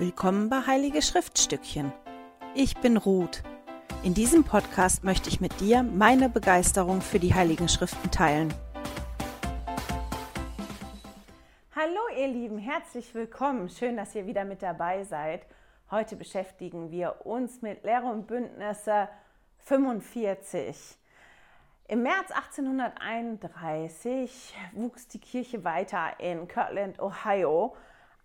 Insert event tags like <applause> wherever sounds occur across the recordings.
Willkommen bei Heilige Schriftstückchen. Ich bin Ruth. In diesem Podcast möchte ich mit dir meine Begeisterung für die Heiligen Schriften teilen. Hallo ihr Lieben, herzlich willkommen. Schön, dass ihr wieder mit dabei seid. Heute beschäftigen wir uns mit Lehre und Bündnisse 45. Im März 1831 wuchs die Kirche weiter in Kirtland, Ohio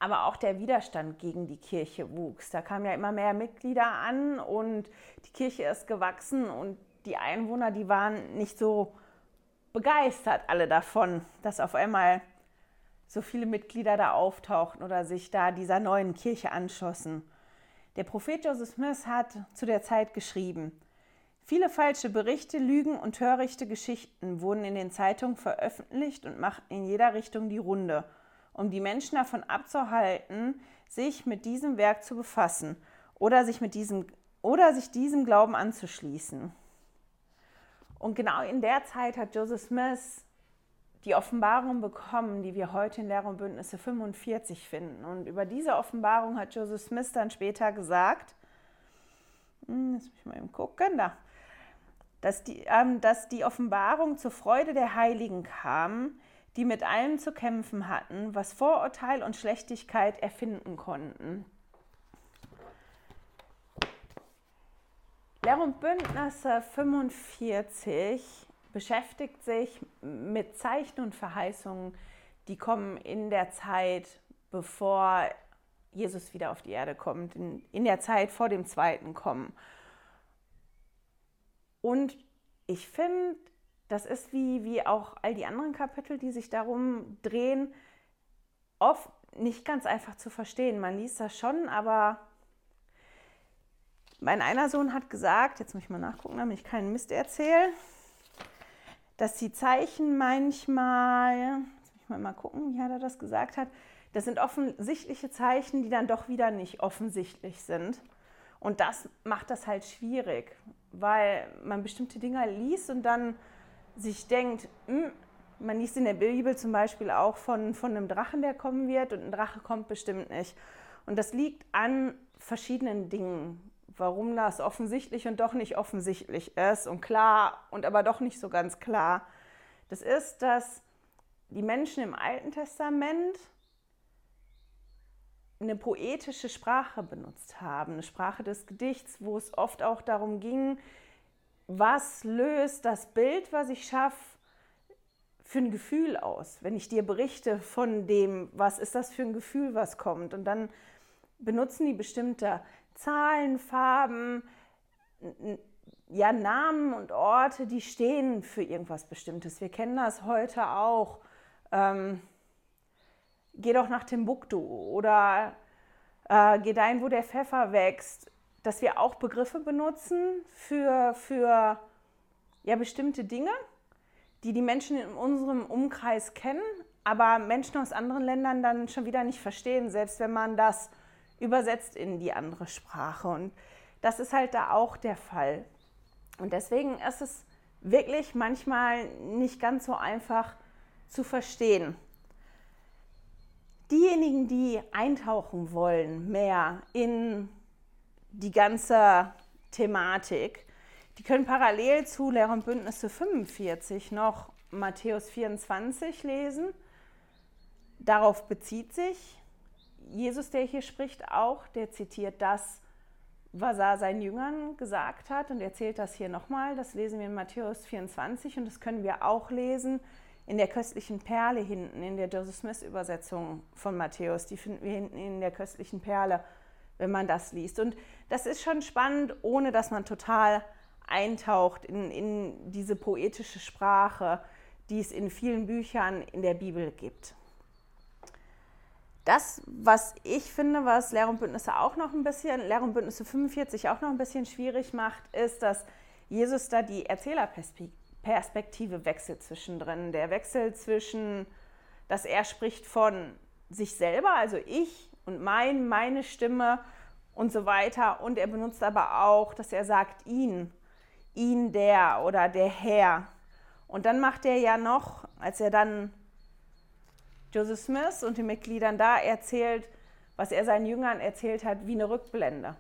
aber auch der Widerstand gegen die Kirche wuchs. Da kamen ja immer mehr Mitglieder an und die Kirche ist gewachsen und die Einwohner, die waren nicht so begeistert alle davon, dass auf einmal so viele Mitglieder da auftauchten oder sich da dieser neuen Kirche anschlossen. Der Prophet Joseph Smith hat zu der Zeit geschrieben, Viele falsche Berichte, Lügen und törichte Geschichten wurden in den Zeitungen veröffentlicht und machten in jeder Richtung die Runde um die Menschen davon abzuhalten, sich mit diesem Werk zu befassen oder sich, mit diesem, oder sich diesem Glauben anzuschließen. Und genau in der Zeit hat Joseph Smith die Offenbarung bekommen, die wir heute in Lehre und Bündnisse 45 finden. Und über diese Offenbarung hat Joseph Smith dann später gesagt, hm, jetzt muss ich mal eben gucken, da, dass die, ähm, dass die Offenbarung zur Freude der Heiligen kam, die mit allem zu kämpfen hatten, was Vorurteil und Schlechtigkeit erfinden konnten. Lehr und Bündnisse 45 beschäftigt sich mit Zeichen und Verheißungen, die kommen in der Zeit, bevor Jesus wieder auf die Erde kommt, in, in der Zeit vor dem zweiten Kommen. Und ich finde, das ist wie, wie auch all die anderen Kapitel, die sich darum drehen, oft nicht ganz einfach zu verstehen. Man liest das schon, aber mein einer Sohn hat gesagt, jetzt muss ich mal nachgucken, damit ich keinen Mist erzähle, dass die Zeichen manchmal, jetzt muss ich mal, mal gucken, wie er das gesagt hat, das sind offensichtliche Zeichen, die dann doch wieder nicht offensichtlich sind. Und das macht das halt schwierig, weil man bestimmte Dinge liest und dann sich denkt, hm, man liest in der Bibel zum Beispiel auch von, von einem Drachen, der kommen wird und ein Drache kommt bestimmt nicht. Und das liegt an verschiedenen Dingen, warum das offensichtlich und doch nicht offensichtlich ist und klar und aber doch nicht so ganz klar. Das ist, dass die Menschen im Alten Testament eine poetische Sprache benutzt haben, eine Sprache des Gedichts, wo es oft auch darum ging, was löst das Bild, was ich schaffe, für ein Gefühl aus? Wenn ich dir berichte von dem, was ist das für ein Gefühl, was kommt? Und dann benutzen die bestimmte Zahlen, Farben, ja, Namen und Orte, die stehen für irgendwas Bestimmtes. Wir kennen das heute auch. Ähm, geh doch nach Timbuktu oder äh, geh dahin, wo der Pfeffer wächst dass wir auch Begriffe benutzen für, für ja, bestimmte Dinge, die die Menschen in unserem Umkreis kennen, aber Menschen aus anderen Ländern dann schon wieder nicht verstehen, selbst wenn man das übersetzt in die andere Sprache. Und das ist halt da auch der Fall. Und deswegen ist es wirklich manchmal nicht ganz so einfach zu verstehen. Diejenigen, die eintauchen wollen mehr in die ganze Thematik. Die können parallel zu Lehre und Bündnisse 45 noch Matthäus 24 lesen. Darauf bezieht sich Jesus, der hier spricht, auch. Der zitiert das, was er seinen Jüngern gesagt hat und erzählt das hier nochmal. Das lesen wir in Matthäus 24 und das können wir auch lesen in der köstlichen Perle hinten, in der Joseph Smith Übersetzung von Matthäus. Die finden wir hinten in der köstlichen Perle wenn man das liest. Und das ist schon spannend, ohne dass man total eintaucht in, in diese poetische Sprache, die es in vielen Büchern in der Bibel gibt. Das, was ich finde, was Lehr und Bündnisse auch noch ein bisschen, Lehr und Bündnisse 45 auch noch ein bisschen schwierig macht, ist, dass Jesus da die Erzählerperspektive wechselt zwischendrin. Der Wechsel zwischen, dass er spricht von sich selber, also ich und mein, meine Stimme und so weiter. Und er benutzt aber auch, dass er sagt ihn, ihn der oder der Herr. Und dann macht er ja noch, als er dann Joseph Smith und den Mitgliedern da erzählt, was er seinen Jüngern erzählt hat, wie eine Rückblende.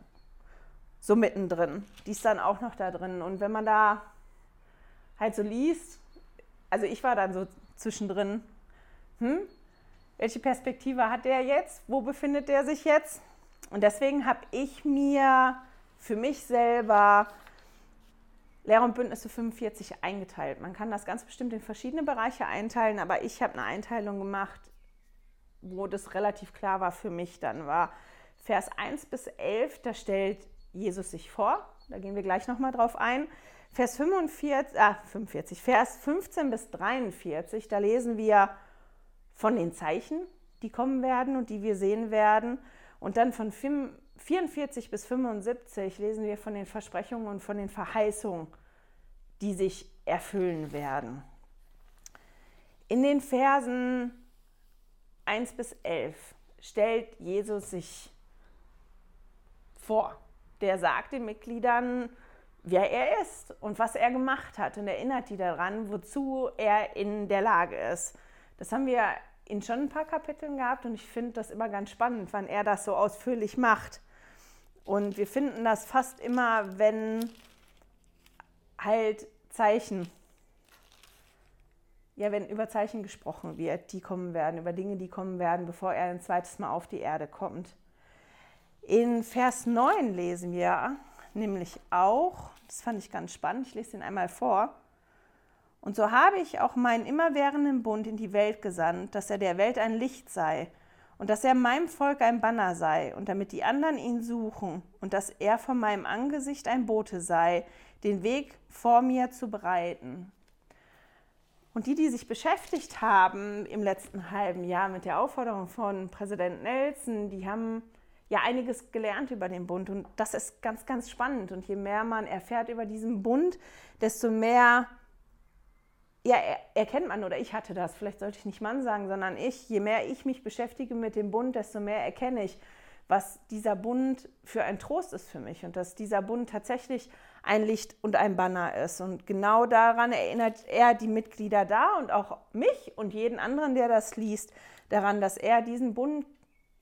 So mittendrin. Die ist dann auch noch da drin. Und wenn man da halt so liest, also ich war dann so zwischendrin, hm, welche Perspektive hat der jetzt? Wo befindet der sich jetzt? Und deswegen habe ich mir für mich selber Lehre und Bündnisse 45 eingeteilt. Man kann das ganz bestimmt in verschiedene Bereiche einteilen, aber ich habe eine Einteilung gemacht, wo das relativ klar war für mich dann war. Vers 1 bis 11, da stellt Jesus sich vor. Da gehen wir gleich nochmal drauf ein. Vers 45, ah, 45, Vers 15 bis 43, da lesen wir von den Zeichen, die kommen werden und die wir sehen werden. Und dann von 44 bis 75 lesen wir von den Versprechungen und von den Verheißungen, die sich erfüllen werden. In den Versen 1 bis 11 stellt Jesus sich vor. Der sagt den Mitgliedern, wer er ist und was er gemacht hat und erinnert die daran, wozu er in der Lage ist. Das haben wir in schon ein paar Kapiteln gehabt und ich finde das immer ganz spannend, wann er das so ausführlich macht. Und wir finden das fast immer, wenn halt Zeichen, ja, wenn über Zeichen gesprochen wird, die kommen werden, über Dinge, die kommen werden, bevor er ein zweites Mal auf die Erde kommt. In Vers 9 lesen wir nämlich auch, das fand ich ganz spannend, ich lese ihn einmal vor. Und so habe ich auch meinen immerwährenden Bund in die Welt gesandt, dass er der Welt ein Licht sei und dass er meinem Volk ein Banner sei und damit die anderen ihn suchen und dass er von meinem Angesicht ein Bote sei, den Weg vor mir zu bereiten. Und die, die sich beschäftigt haben im letzten halben Jahr mit der Aufforderung von Präsident Nelson, die haben ja einiges gelernt über den Bund. Und das ist ganz, ganz spannend. Und je mehr man erfährt über diesen Bund, desto mehr ja, erkennt man, oder ich hatte das, vielleicht sollte ich nicht Mann sagen, sondern ich, je mehr ich mich beschäftige mit dem Bund, desto mehr erkenne ich, was dieser Bund für ein Trost ist für mich und dass dieser Bund tatsächlich ein Licht und ein Banner ist. Und genau daran erinnert er die Mitglieder da und auch mich und jeden anderen, der das liest, daran, dass er diesen Bund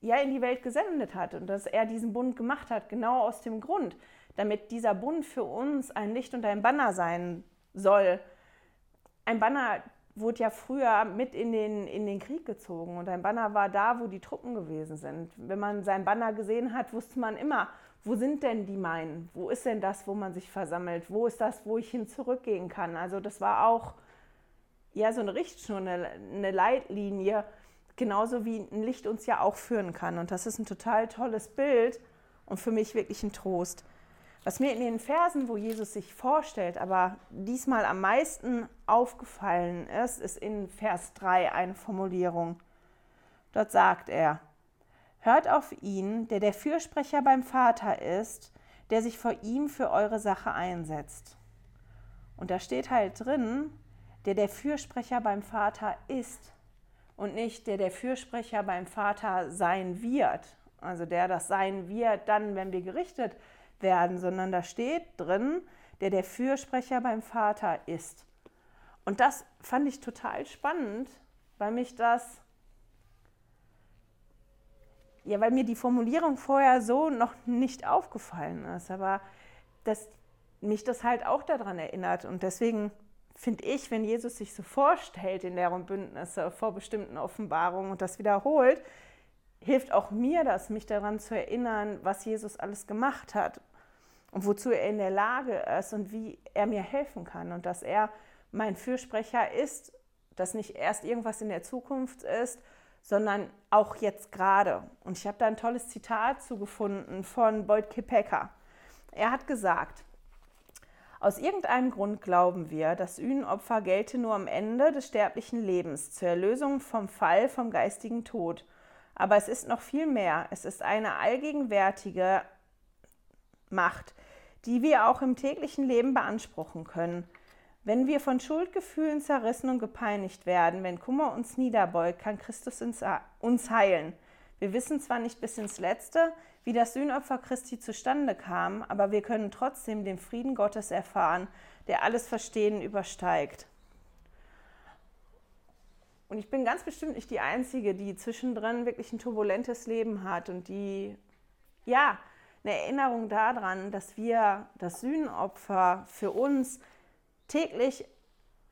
ja in die Welt gesendet hat und dass er diesen Bund gemacht hat, genau aus dem Grund, damit dieser Bund für uns ein Licht und ein Banner sein soll. Ein Banner wurde ja früher mit in den, in den Krieg gezogen und ein Banner war da, wo die Truppen gewesen sind. Wenn man sein Banner gesehen hat, wusste man immer, wo sind denn die meinen? Wo ist denn das, wo man sich versammelt? Wo ist das, wo ich hin zurückgehen kann? Also das war auch ja so eine Richtschnur, eine, eine Leitlinie, genauso wie ein Licht uns ja auch führen kann. Und das ist ein total tolles Bild und für mich wirklich ein Trost. Was mir in den Versen, wo Jesus sich vorstellt, aber diesmal am meisten aufgefallen ist, ist in Vers 3 eine Formulierung. Dort sagt er, Hört auf ihn, der der Fürsprecher beim Vater ist, der sich vor ihm für eure Sache einsetzt. Und da steht halt drin, der der Fürsprecher beim Vater ist und nicht der der Fürsprecher beim Vater sein wird. Also der das sein wird dann, wenn wir gerichtet werden, sondern da steht drin, der der Fürsprecher beim Vater ist. Und das fand ich total spannend, weil mich das ja, weil mir die Formulierung vorher so noch nicht aufgefallen ist, aber dass mich das halt auch daran erinnert. Und deswegen finde ich, wenn Jesus sich so vorstellt in deren Bündnisse vor bestimmten Offenbarungen und das wiederholt, hilft auch mir das, mich daran zu erinnern, was Jesus alles gemacht hat und wozu er in der Lage ist und wie er mir helfen kann und dass er mein Fürsprecher ist, dass nicht erst irgendwas in der Zukunft ist, sondern auch jetzt gerade. Und ich habe da ein tolles Zitat zugefunden von Boyd Kipeka. Er hat gesagt, aus irgendeinem Grund glauben wir, das Sühnenopfer gelte nur am Ende des sterblichen Lebens, zur Erlösung vom Fall, vom geistigen Tod. Aber es ist noch viel mehr. Es ist eine allgegenwärtige Macht, die wir auch im täglichen Leben beanspruchen können. Wenn wir von Schuldgefühlen zerrissen und gepeinigt werden, wenn Kummer uns niederbeugt, kann Christus uns heilen. Wir wissen zwar nicht bis ins Letzte, wie das Sühnopfer Christi zustande kam, aber wir können trotzdem den Frieden Gottes erfahren, der alles Verstehen übersteigt. Und ich bin ganz bestimmt nicht die Einzige, die zwischendrin wirklich ein turbulentes Leben hat und die, ja, eine Erinnerung daran, dass wir das Sühnenopfer für uns täglich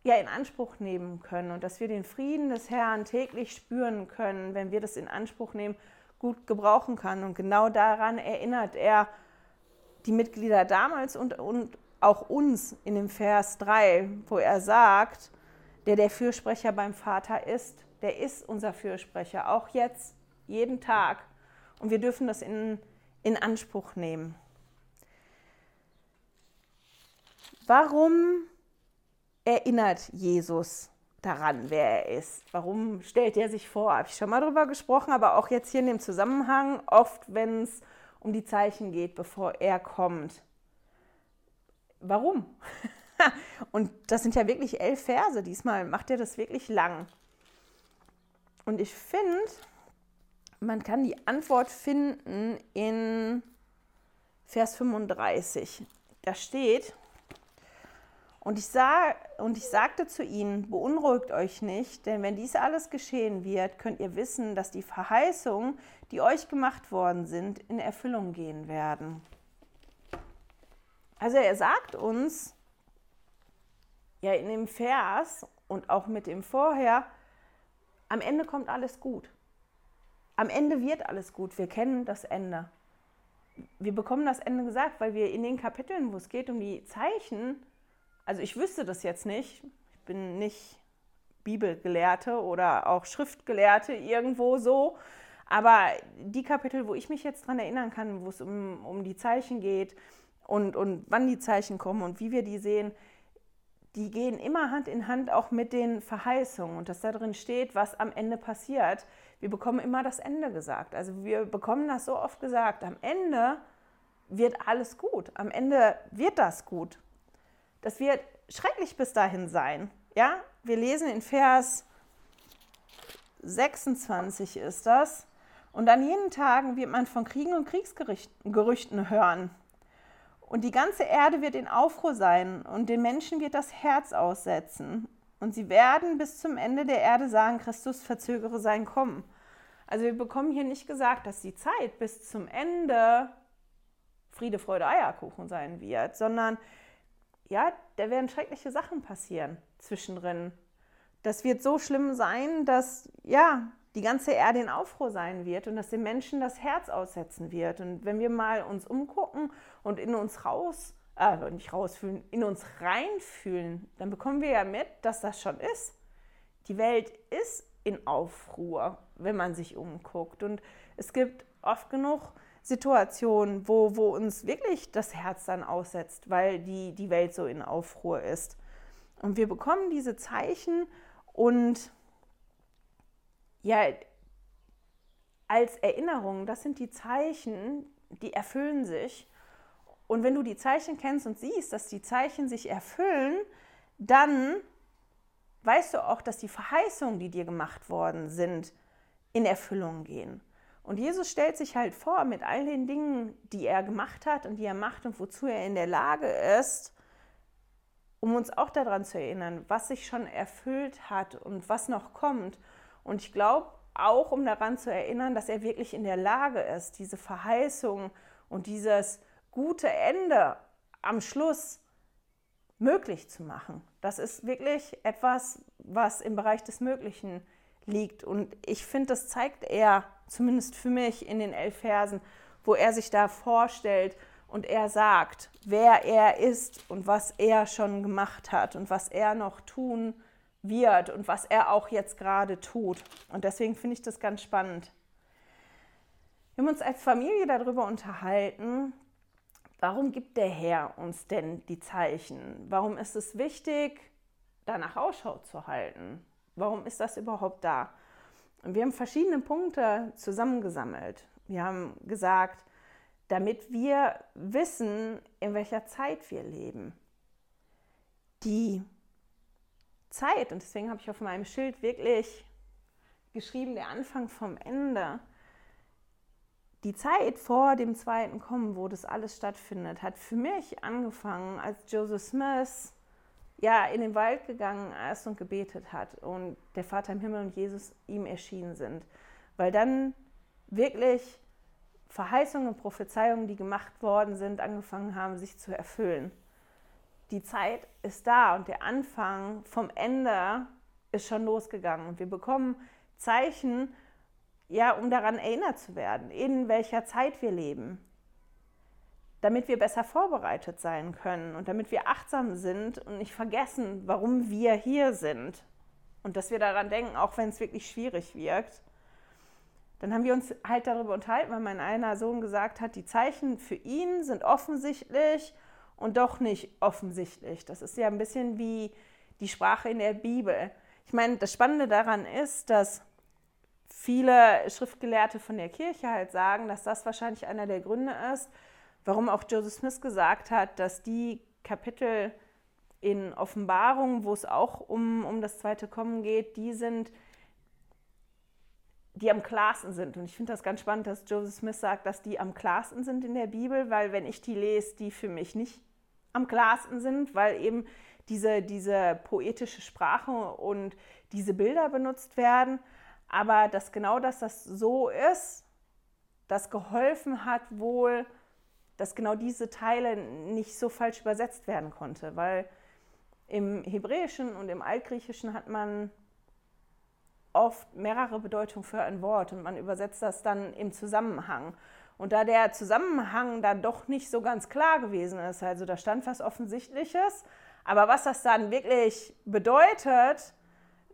ja in Anspruch nehmen können und dass wir den Frieden des Herrn täglich spüren können, wenn wir das in Anspruch nehmen, gut gebrauchen kann. Und genau daran erinnert er die Mitglieder damals und, und auch uns in dem Vers 3, wo er sagt, der der Fürsprecher beim Vater ist, der ist unser Fürsprecher, auch jetzt, jeden Tag. Und wir dürfen das in, in Anspruch nehmen. Warum erinnert Jesus daran, wer er ist? Warum stellt er sich vor? Habe ich schon mal darüber gesprochen, aber auch jetzt hier in dem Zusammenhang, oft wenn es um die Zeichen geht, bevor er kommt. Warum? <laughs> Und das sind ja wirklich elf Verse. Diesmal macht er das wirklich lang. Und ich finde, man kann die Antwort finden in Vers 35. Da steht, und ich, sah, und ich sagte zu ihnen, beunruhigt euch nicht, denn wenn dies alles geschehen wird, könnt ihr wissen, dass die Verheißungen, die euch gemacht worden sind, in Erfüllung gehen werden. Also er sagt uns, ja in dem Vers und auch mit dem vorher, am Ende kommt alles gut. Am Ende wird alles gut. Wir kennen das Ende. Wir bekommen das Ende gesagt, weil wir in den Kapiteln, wo es geht um die Zeichen, also ich wüsste das jetzt nicht, ich bin nicht Bibelgelehrte oder auch Schriftgelehrte irgendwo so, aber die Kapitel, wo ich mich jetzt daran erinnern kann, wo es um, um die Zeichen geht und, und wann die Zeichen kommen und wie wir die sehen, die gehen immer Hand in Hand auch mit den Verheißungen und dass da drin steht, was am Ende passiert. Wir bekommen immer das Ende gesagt. Also wir bekommen das so oft gesagt. Am Ende wird alles gut. Am Ende wird das gut. Das wird schrecklich bis dahin sein. Ja, wir lesen in Vers 26 ist das. Und an jenen Tagen wird man von Kriegen und Kriegsgerüchten hören. Und die ganze Erde wird in Aufruhr sein und den Menschen wird das Herz aussetzen. Und sie werden bis zum Ende der Erde sagen, Christus verzögere sein Kommen. Also wir bekommen hier nicht gesagt, dass die Zeit bis zum Ende Friede, Freude, Eierkuchen sein wird, sondern ja, da werden schreckliche Sachen passieren zwischendrin. Das wird so schlimm sein, dass ja, die ganze Erde in Aufruhr sein wird und dass den Menschen das Herz aussetzen wird. Und wenn wir mal uns umgucken und in uns raus, äh, nicht rausfühlen, in uns reinfühlen, dann bekommen wir ja mit, dass das schon ist. Die Welt ist in Aufruhr, wenn man sich umguckt. Und es gibt oft genug Situationen, wo, wo uns wirklich das Herz dann aussetzt, weil die, die Welt so in Aufruhr ist. Und wir bekommen diese Zeichen und ja, als Erinnerung, das sind die Zeichen, die erfüllen sich. Und wenn du die Zeichen kennst und siehst, dass die Zeichen sich erfüllen, dann weißt du auch, dass die Verheißungen, die dir gemacht worden sind, in Erfüllung gehen. Und Jesus stellt sich halt vor mit all den Dingen, die er gemacht hat und die er macht und wozu er in der Lage ist, um uns auch daran zu erinnern, was sich schon erfüllt hat und was noch kommt. Und ich glaube auch, um daran zu erinnern, dass er wirklich in der Lage ist, diese Verheißung und dieses gute Ende am Schluss möglich zu machen. Das ist wirklich etwas, was im Bereich des Möglichen liegt. Und ich finde, das zeigt er, zumindest für mich, in den elf Versen, wo er sich da vorstellt und er sagt, wer er ist und was er schon gemacht hat und was er noch tun wird und was er auch jetzt gerade tut. Und deswegen finde ich das ganz spannend. Wir haben uns als Familie darüber unterhalten, warum gibt der Herr uns denn die Zeichen? Warum ist es wichtig, danach Ausschau zu halten? Warum ist das überhaupt da? Und wir haben verschiedene Punkte zusammengesammelt. Wir haben gesagt, damit wir wissen, in welcher Zeit wir leben. Die Zeit, und deswegen habe ich auf meinem Schild wirklich geschrieben, der Anfang vom Ende. Die Zeit vor dem zweiten Kommen, wo das alles stattfindet, hat für mich angefangen, als Joseph Smith ja in den Wald gegangen ist und gebetet hat und der Vater im Himmel und Jesus ihm erschienen sind. Weil dann wirklich Verheißungen und Prophezeiungen, die gemacht worden sind, angefangen haben, sich zu erfüllen. Die Zeit ist da und der Anfang vom Ende ist schon losgegangen. Und wir bekommen Zeichen, ja, um daran erinnert zu werden, in welcher Zeit wir leben, damit wir besser vorbereitet sein können und damit wir achtsam sind und nicht vergessen, warum wir hier sind. Und dass wir daran denken, auch wenn es wirklich schwierig wirkt dann haben wir uns halt darüber unterhalten, weil mein einer Sohn gesagt hat, die Zeichen für ihn sind offensichtlich und doch nicht offensichtlich. Das ist ja ein bisschen wie die Sprache in der Bibel. Ich meine, das Spannende daran ist, dass viele Schriftgelehrte von der Kirche halt sagen, dass das wahrscheinlich einer der Gründe ist, warum auch Joseph Smith gesagt hat, dass die Kapitel in Offenbarung, wo es auch um, um das zweite Kommen geht, die sind die am klarsten sind. Und ich finde das ganz spannend, dass Joseph Smith sagt, dass die am klarsten sind in der Bibel, weil wenn ich die lese, die für mich nicht am klarsten sind, weil eben diese, diese poetische Sprache und diese Bilder benutzt werden. Aber dass genau dass das so ist, das geholfen hat wohl, dass genau diese Teile nicht so falsch übersetzt werden konnte, weil im Hebräischen und im Altgriechischen hat man oft mehrere Bedeutungen für ein Wort und man übersetzt das dann im Zusammenhang. Und da der Zusammenhang dann doch nicht so ganz klar gewesen ist, also da stand was Offensichtliches, aber was das dann wirklich bedeutet,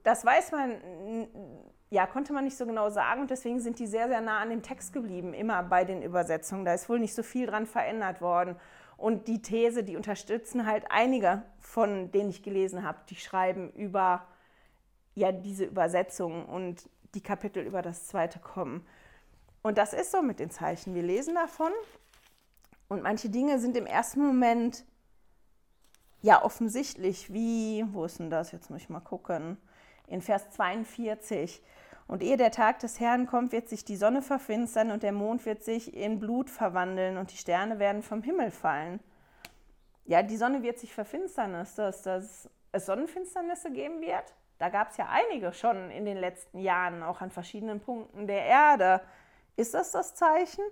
das weiß man, ja, konnte man nicht so genau sagen und deswegen sind die sehr, sehr nah an dem Text geblieben, immer bei den Übersetzungen. Da ist wohl nicht so viel dran verändert worden. Und die These, die unterstützen halt einige von denen ich gelesen habe, die schreiben über ja diese Übersetzung und die Kapitel über das zweite kommen. Und das ist so mit den Zeichen. Wir lesen davon und manche Dinge sind im ersten Moment ja offensichtlich, wie, wo ist denn das? Jetzt muss ich mal gucken. In Vers 42. Und ehe der Tag des Herrn kommt, wird sich die Sonne verfinstern und der Mond wird sich in Blut verwandeln und die Sterne werden vom Himmel fallen. Ja, die Sonne wird sich verfinstern. Ist das, dass es Sonnenfinsternisse geben wird? Da gab es ja einige schon in den letzten Jahren, auch an verschiedenen Punkten der Erde. Ist das das Zeichen?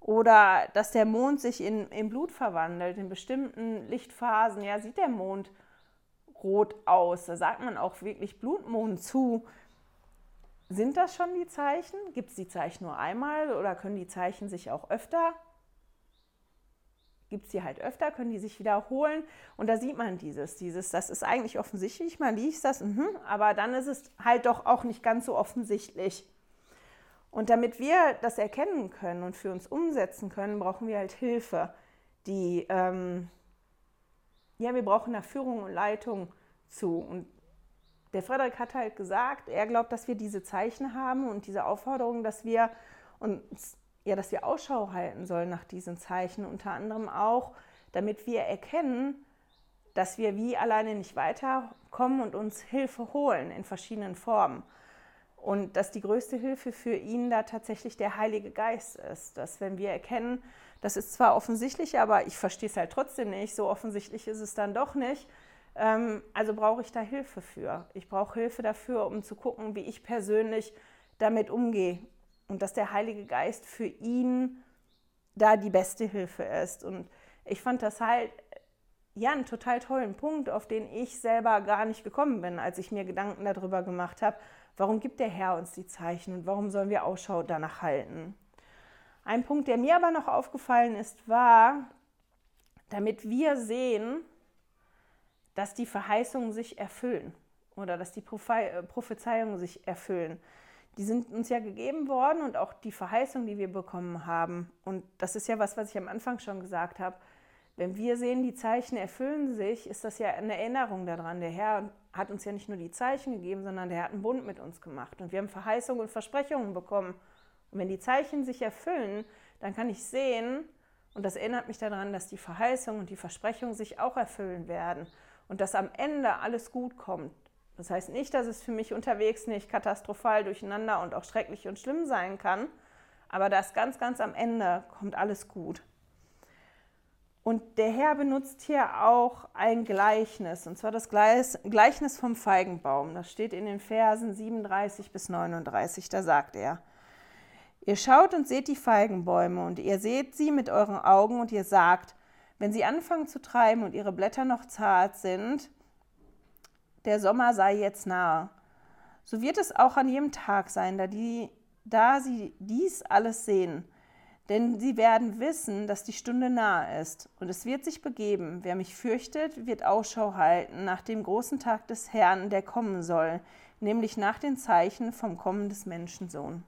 Oder dass der Mond sich in, in Blut verwandelt. In bestimmten Lichtphasen ja, sieht der Mond rot aus. Da sagt man auch wirklich Blutmond zu. Sind das schon die Zeichen? Gibt es die Zeichen nur einmal oder können die Zeichen sich auch öfter gibt es die halt öfter, können die sich wiederholen. Und da sieht man dieses, dieses, das ist eigentlich offensichtlich, man liest das, mh, aber dann ist es halt doch auch nicht ganz so offensichtlich. Und damit wir das erkennen können und für uns umsetzen können, brauchen wir halt Hilfe. Die, ähm, ja, wir brauchen da Führung und Leitung zu. Und der Frederik hat halt gesagt, er glaubt, dass wir diese Zeichen haben und diese Aufforderung, dass wir uns ja, dass wir Ausschau halten sollen nach diesen Zeichen, unter anderem auch, damit wir erkennen, dass wir wie alleine nicht weiterkommen und uns Hilfe holen in verschiedenen Formen. Und dass die größte Hilfe für ihn da tatsächlich der Heilige Geist ist. Dass wenn wir erkennen, das ist zwar offensichtlich, aber ich verstehe es halt trotzdem nicht, so offensichtlich ist es dann doch nicht. Ähm, also brauche ich da Hilfe für. Ich brauche Hilfe dafür, um zu gucken, wie ich persönlich damit umgehe und dass der Heilige Geist für ihn da die beste Hilfe ist. Und ich fand das halt ja einen total tollen Punkt, auf den ich selber gar nicht gekommen bin, als ich mir Gedanken darüber gemacht habe, warum gibt der Herr uns die Zeichen und warum sollen wir Ausschau danach halten. Ein Punkt, der mir aber noch aufgefallen ist, war, damit wir sehen, dass die Verheißungen sich erfüllen oder dass die Prophezeiungen sich erfüllen die sind uns ja gegeben worden und auch die Verheißung, die wir bekommen haben. Und das ist ja was, was ich am Anfang schon gesagt habe. Wenn wir sehen, die Zeichen erfüllen sich, ist das ja eine Erinnerung daran. Der Herr hat uns ja nicht nur die Zeichen gegeben, sondern der hat einen Bund mit uns gemacht. Und wir haben Verheißungen und Versprechungen bekommen. Und wenn die Zeichen sich erfüllen, dann kann ich sehen, und das erinnert mich daran, dass die Verheißungen und die Versprechungen sich auch erfüllen werden. Und dass am Ende alles gut kommt. Das heißt nicht, dass es für mich unterwegs nicht katastrophal durcheinander und auch schrecklich und schlimm sein kann, aber das ganz, ganz am Ende kommt alles gut. Und der Herr benutzt hier auch ein Gleichnis, und zwar das Gleichnis vom Feigenbaum. Das steht in den Versen 37 bis 39. Da sagt er, Ihr schaut und seht die Feigenbäume, und ihr seht sie mit euren Augen, und ihr sagt, wenn sie anfangen zu treiben und ihre Blätter noch zart sind, der Sommer sei jetzt nahe. So wird es auch an jedem Tag sein, da, die, da sie dies alles sehen. Denn sie werden wissen, dass die Stunde nahe ist. Und es wird sich begeben, wer mich fürchtet, wird Ausschau halten nach dem großen Tag des Herrn, der kommen soll, nämlich nach den Zeichen vom Kommen des Menschensohn.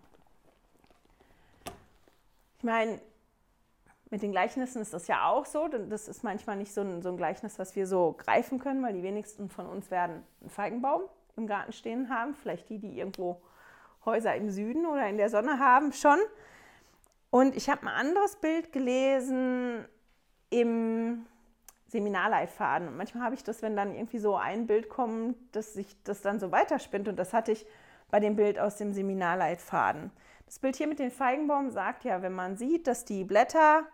Ich meine, mit den Gleichnissen ist das ja auch so. Das ist manchmal nicht so ein, so ein Gleichnis, was wir so greifen können, weil die wenigsten von uns werden einen Feigenbaum im Garten stehen haben. Vielleicht die, die irgendwo Häuser im Süden oder in der Sonne haben, schon. Und ich habe ein anderes Bild gelesen im Seminarleitfaden. Und manchmal habe ich das, wenn dann irgendwie so ein Bild kommt, dass sich das dann so weiterspinnt. Und das hatte ich bei dem Bild aus dem Seminarleitfaden. Das Bild hier mit dem Feigenbaum sagt ja, wenn man sieht, dass die Blätter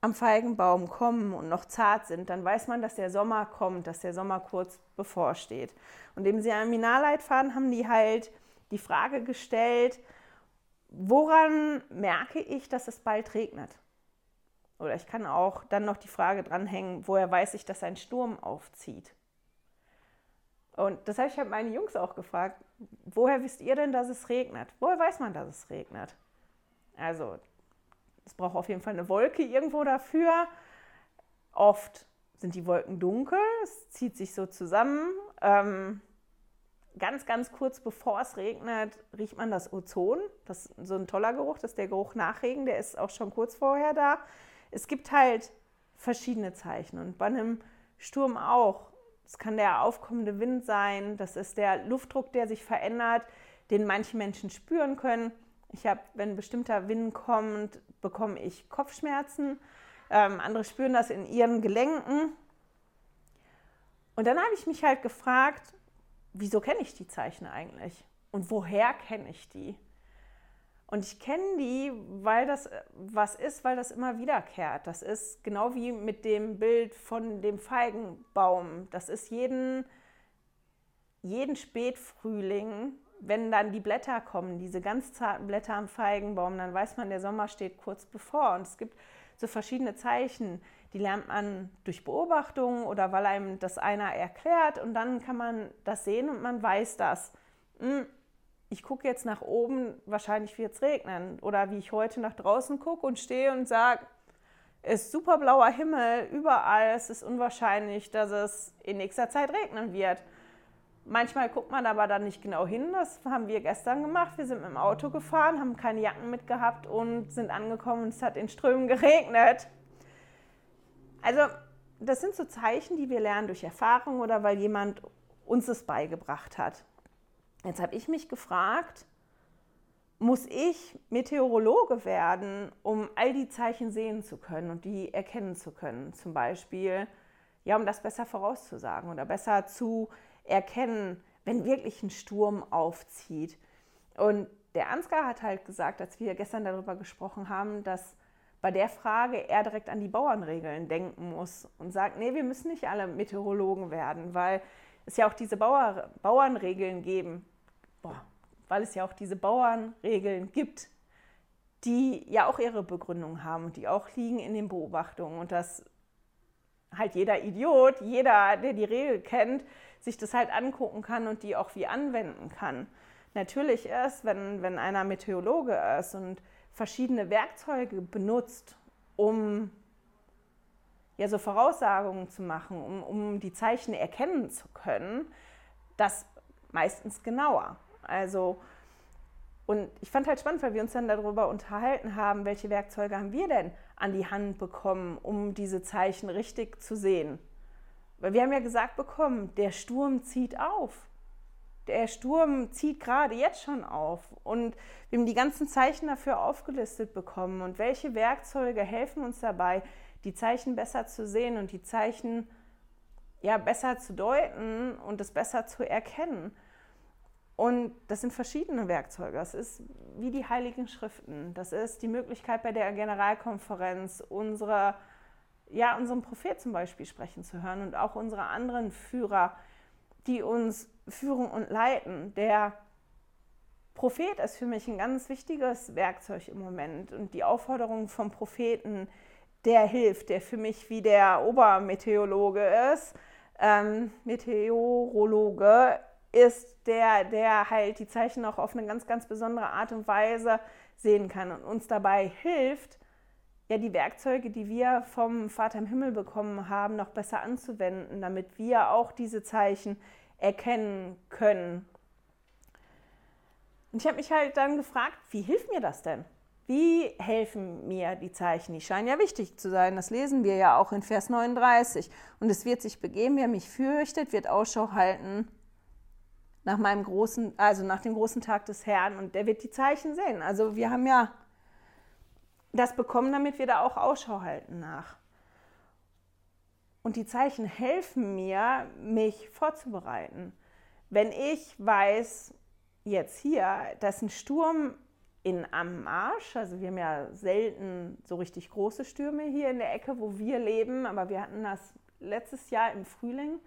am Feigenbaum kommen und noch zart sind, dann weiß man, dass der Sommer kommt, dass der Sommer kurz bevorsteht. Und im Seminarleitfaden haben die halt die Frage gestellt, woran merke ich, dass es bald regnet? Oder ich kann auch dann noch die Frage dranhängen, woher weiß ich, dass ein Sturm aufzieht? Und das habe ich halt meine Jungs auch gefragt, woher wisst ihr denn, dass es regnet? Woher weiß man, dass es regnet? Also, es braucht auf jeden Fall eine Wolke irgendwo dafür. Oft sind die Wolken dunkel, es zieht sich so zusammen. Ähm, ganz, ganz kurz bevor es regnet, riecht man das Ozon. Das ist so ein toller Geruch, das ist der Geruch nach Regen, der ist auch schon kurz vorher da. Es gibt halt verschiedene Zeichen und bei einem Sturm auch. Es kann der aufkommende Wind sein, das ist der Luftdruck, der sich verändert, den manche Menschen spüren können. Ich habe, wenn bestimmter Wind kommt, bekomme ich Kopfschmerzen. Ähm, andere spüren das in ihren Gelenken. Und dann habe ich mich halt gefragt, wieso kenne ich die Zeichen eigentlich? Und woher kenne ich die? Und ich kenne die, weil das was ist, weil das immer wiederkehrt. Das ist genau wie mit dem Bild von dem Feigenbaum. Das ist jeden, jeden Spätfrühling, wenn dann die Blätter kommen, diese ganz zarten Blätter am Feigenbaum, dann weiß man, der Sommer steht kurz bevor. Und es gibt so verschiedene Zeichen, die lernt man durch Beobachtung oder weil einem das einer erklärt und dann kann man das sehen und man weiß das. Hm, ich gucke jetzt nach oben, wahrscheinlich wird es regnen. Oder wie ich heute nach draußen gucke und stehe und sage, es ist super blauer Himmel, überall, es ist unwahrscheinlich, dass es in nächster Zeit regnen wird. Manchmal guckt man aber dann nicht genau hin. Das haben wir gestern gemacht. Wir sind mit dem Auto gefahren, haben keine Jacken mitgehabt und sind angekommen und es hat in Strömen <laughs> geregnet. Also das sind so Zeichen, die wir lernen durch Erfahrung oder weil jemand uns es beigebracht hat. Jetzt habe ich mich gefragt, muss ich Meteorologe werden, um all die Zeichen sehen zu können und die erkennen zu können? Zum Beispiel, ja, um das besser vorauszusagen oder besser zu erkennen, wenn wirklich ein Sturm aufzieht. Und der Ansgar hat halt gesagt, als wir gestern darüber gesprochen haben, dass bei der Frage er direkt an die Bauernregeln denken muss und sagt, nee, wir müssen nicht alle Meteorologen werden, weil es ja auch diese Bauer, Bauernregeln geben, boah, weil es ja auch diese Bauernregeln gibt, die ja auch ihre Begründung haben und die auch liegen in den Beobachtungen und dass halt jeder Idiot, jeder, der die Regel kennt, sich das halt angucken kann und die auch wie anwenden kann. Natürlich ist, wenn, wenn einer Meteorologe ist und verschiedene Werkzeuge benutzt, um ja so Voraussagungen zu machen, um, um die Zeichen erkennen zu können, das meistens genauer. Also und ich fand halt spannend, weil wir uns dann darüber unterhalten haben, welche Werkzeuge haben wir denn an die Hand bekommen, um diese Zeichen richtig zu sehen. Weil wir haben ja gesagt bekommen, der Sturm zieht auf der Sturm zieht gerade jetzt schon auf und wir haben die ganzen Zeichen dafür aufgelistet bekommen und welche Werkzeuge helfen uns dabei, die Zeichen besser zu sehen und die Zeichen ja besser zu deuten und es besser zu erkennen. Und das sind verschiedene Werkzeuge. Das ist wie die Heiligen Schriften. Das ist die Möglichkeit bei der Generalkonferenz unsere ja, unseren Prophet zum Beispiel sprechen zu hören und auch unsere anderen Führer, die uns führen und leiten. Der Prophet ist für mich ein ganz wichtiges Werkzeug im Moment und die Aufforderung vom Propheten, der hilft, der für mich wie der Obermeteorologe ist, ähm, Meteorologe ist der, der halt die Zeichen auch auf eine ganz, ganz besondere Art und Weise sehen kann und uns dabei hilft, ja die Werkzeuge, die wir vom Vater im Himmel bekommen haben, noch besser anzuwenden, damit wir auch diese Zeichen erkennen können. Und ich habe mich halt dann gefragt, wie hilft mir das denn? Wie helfen mir die Zeichen? Die scheinen ja wichtig zu sein. Das lesen wir ja auch in Vers 39. Und es wird sich begeben, wer mich fürchtet, wird Ausschau halten nach meinem großen, also nach dem großen Tag des Herrn. Und der wird die Zeichen sehen. Also wir haben ja das bekommen, damit wir da auch Ausschau halten nach. Und die Zeichen helfen mir, mich vorzubereiten. Wenn ich weiß, jetzt hier, dass ein Sturm in am Marsch, also wir haben ja selten so richtig große Stürme hier in der Ecke, wo wir leben, aber wir hatten das letztes Jahr im Frühling.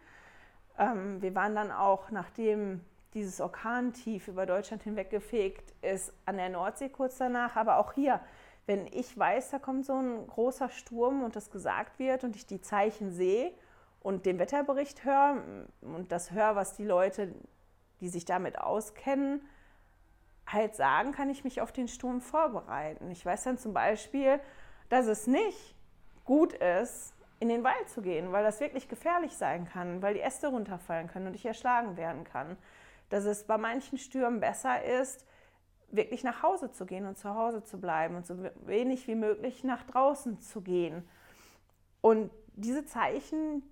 Ähm, wir waren dann auch, nachdem dieses Orkantief über Deutschland hinweggefegt ist, an der Nordsee kurz danach, aber auch hier wenn ich weiß, da kommt so ein großer Sturm und das gesagt wird und ich die Zeichen sehe und den Wetterbericht höre und das höre, was die Leute, die sich damit auskennen, halt sagen, kann ich mich auf den Sturm vorbereiten. Ich weiß dann zum Beispiel, dass es nicht gut ist, in den Wald zu gehen, weil das wirklich gefährlich sein kann, weil die Äste runterfallen können und ich erschlagen werden kann. Dass es bei manchen Stürmen besser ist, wirklich nach Hause zu gehen und zu Hause zu bleiben und so wenig wie möglich nach draußen zu gehen. Und diese Zeichen,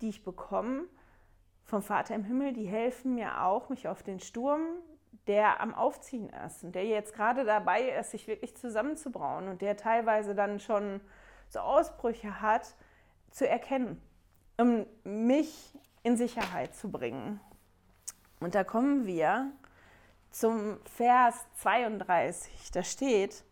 die ich bekomme vom Vater im Himmel, die helfen mir auch, mich auf den Sturm, der am Aufziehen ist und der jetzt gerade dabei ist, sich wirklich zusammenzubrauen und der teilweise dann schon so Ausbrüche hat, zu erkennen, um mich in Sicherheit zu bringen. Und da kommen wir zum Vers 32. Da steht,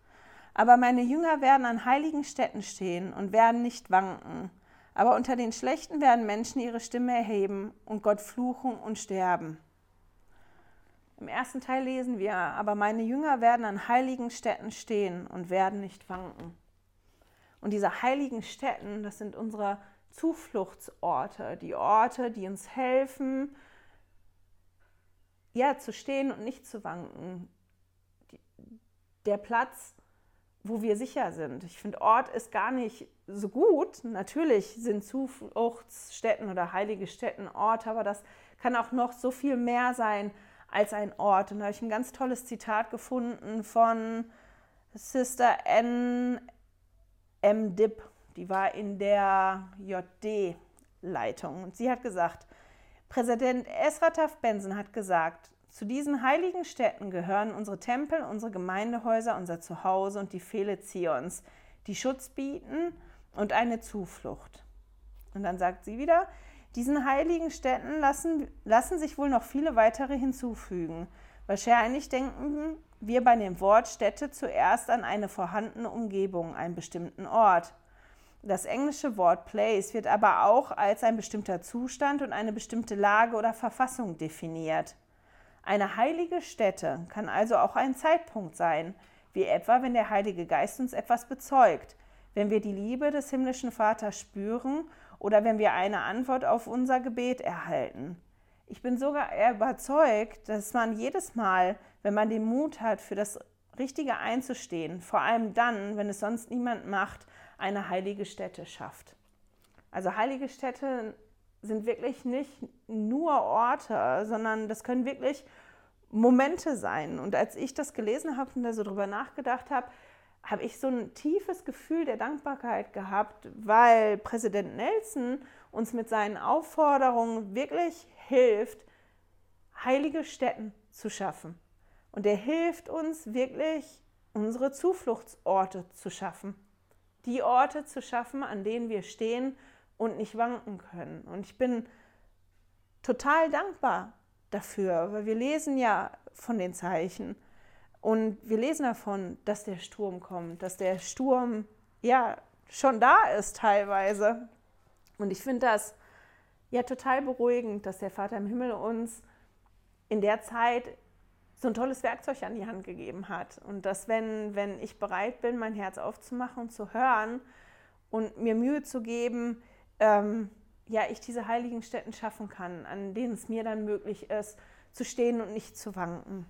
aber meine Jünger werden an heiligen Städten stehen und werden nicht wanken. Aber unter den Schlechten werden Menschen ihre Stimme erheben und Gott fluchen und sterben. Im ersten Teil lesen wir, aber meine Jünger werden an heiligen Städten stehen und werden nicht wanken. Und diese heiligen Städten, das sind unsere Zufluchtsorte, die Orte, die uns helfen, ja, zu stehen und nicht zu wanken. Der Platz, wo wir sicher sind. Ich finde, Ort ist gar nicht so gut. Natürlich sind Zufluchtsstätten oder heilige Stätten Orte, aber das kann auch noch so viel mehr sein als ein Ort. Und da habe ich ein ganz tolles Zitat gefunden von Sister N. M. Dipp. Die war in der JD-Leitung. Und sie hat gesagt, Präsident Esrataf Benson hat gesagt, zu diesen heiligen Städten gehören unsere Tempel, unsere Gemeindehäuser, unser Zuhause und die Pfähle Zions, die Schutz bieten und eine Zuflucht. Und dann sagt sie wieder, diesen heiligen Städten lassen, lassen sich wohl noch viele weitere hinzufügen. Wahrscheinlich denken wir bei dem Wort Städte zuerst an eine vorhandene Umgebung, einen bestimmten Ort. Das englische Wort place wird aber auch als ein bestimmter Zustand und eine bestimmte Lage oder Verfassung definiert. Eine heilige Stätte kann also auch ein Zeitpunkt sein, wie etwa wenn der Heilige Geist uns etwas bezeugt, wenn wir die Liebe des himmlischen Vaters spüren oder wenn wir eine Antwort auf unser Gebet erhalten. Ich bin sogar überzeugt, dass man jedes Mal, wenn man den Mut hat, für das Richtige einzustehen, vor allem dann, wenn es sonst niemand macht, eine heilige Stätte schafft. Also heilige Städte sind wirklich nicht nur Orte, sondern das können wirklich Momente sein. Und als ich das gelesen habe und da so drüber nachgedacht habe, habe ich so ein tiefes Gefühl der Dankbarkeit gehabt, weil Präsident Nelson uns mit seinen Aufforderungen wirklich hilft, heilige Städten zu schaffen. Und er hilft uns wirklich, unsere Zufluchtsorte zu schaffen die Orte zu schaffen, an denen wir stehen und nicht wanken können. Und ich bin total dankbar dafür, weil wir lesen ja von den Zeichen und wir lesen davon, dass der Sturm kommt, dass der Sturm ja schon da ist teilweise. Und ich finde das ja total beruhigend, dass der Vater im Himmel uns in der Zeit so ein tolles Werkzeug an die Hand gegeben hat. Und dass, wenn, wenn ich bereit bin, mein Herz aufzumachen und zu hören und mir Mühe zu geben, ähm, ja, ich diese heiligen Stätten schaffen kann, an denen es mir dann möglich ist, zu stehen und nicht zu wanken.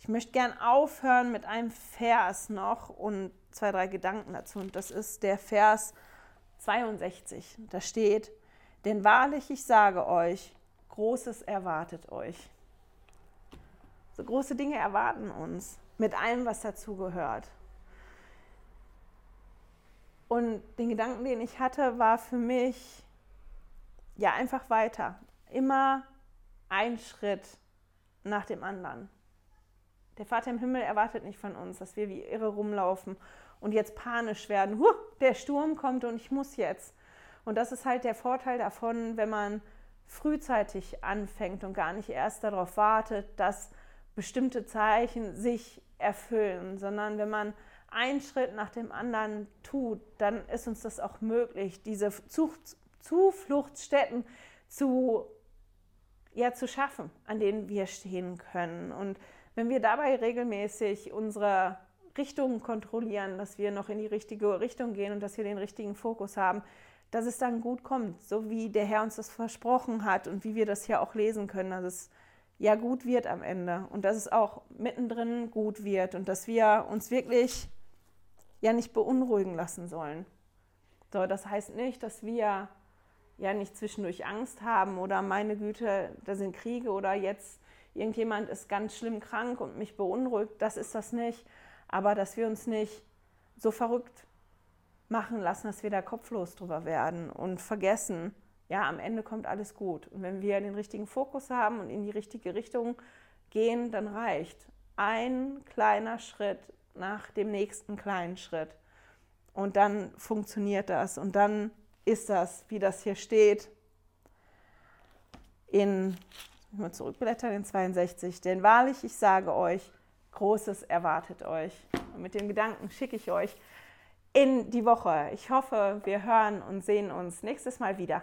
Ich möchte gern aufhören mit einem Vers noch und zwei, drei Gedanken dazu. Und das ist der Vers 62. Da steht, denn wahrlich, ich sage euch, Großes erwartet euch. So große Dinge erwarten uns mit allem, was dazugehört. Und den Gedanken, den ich hatte, war für mich, ja, einfach weiter. Immer ein Schritt nach dem anderen. Der Vater im Himmel erwartet nicht von uns, dass wir wie irre rumlaufen und jetzt panisch werden. Huh, der Sturm kommt und ich muss jetzt. Und das ist halt der Vorteil davon, wenn man frühzeitig anfängt und gar nicht erst darauf wartet, dass bestimmte Zeichen sich erfüllen, sondern wenn man einen Schritt nach dem anderen tut, dann ist uns das auch möglich, diese Zufluchtsstätten zu, ja, zu schaffen, an denen wir stehen können. Und wenn wir dabei regelmäßig unsere Richtung kontrollieren, dass wir noch in die richtige Richtung gehen und dass wir den richtigen Fokus haben, dass es dann gut kommt, so wie der Herr uns das versprochen hat und wie wir das hier auch lesen können, dass es ja gut wird am Ende und dass es auch mittendrin gut wird und dass wir uns wirklich ja nicht beunruhigen lassen sollen. So, das heißt nicht, dass wir ja nicht zwischendurch Angst haben oder meine Güte, da sind Kriege oder jetzt irgendjemand ist ganz schlimm krank und mich beunruhigt, das ist das nicht. Aber dass wir uns nicht so verrückt machen lassen, dass wir da kopflos drüber werden und vergessen, ja, am Ende kommt alles gut. Und wenn wir den richtigen Fokus haben und in die richtige Richtung gehen, dann reicht ein kleiner Schritt nach dem nächsten kleinen Schritt. Und dann funktioniert das. Und dann ist das, wie das hier steht, in, mal zurückblättern, in 62. Denn wahrlich, ich sage euch, Großes erwartet euch. Und mit dem Gedanken schicke ich euch in die Woche. Ich hoffe, wir hören und sehen uns nächstes Mal wieder.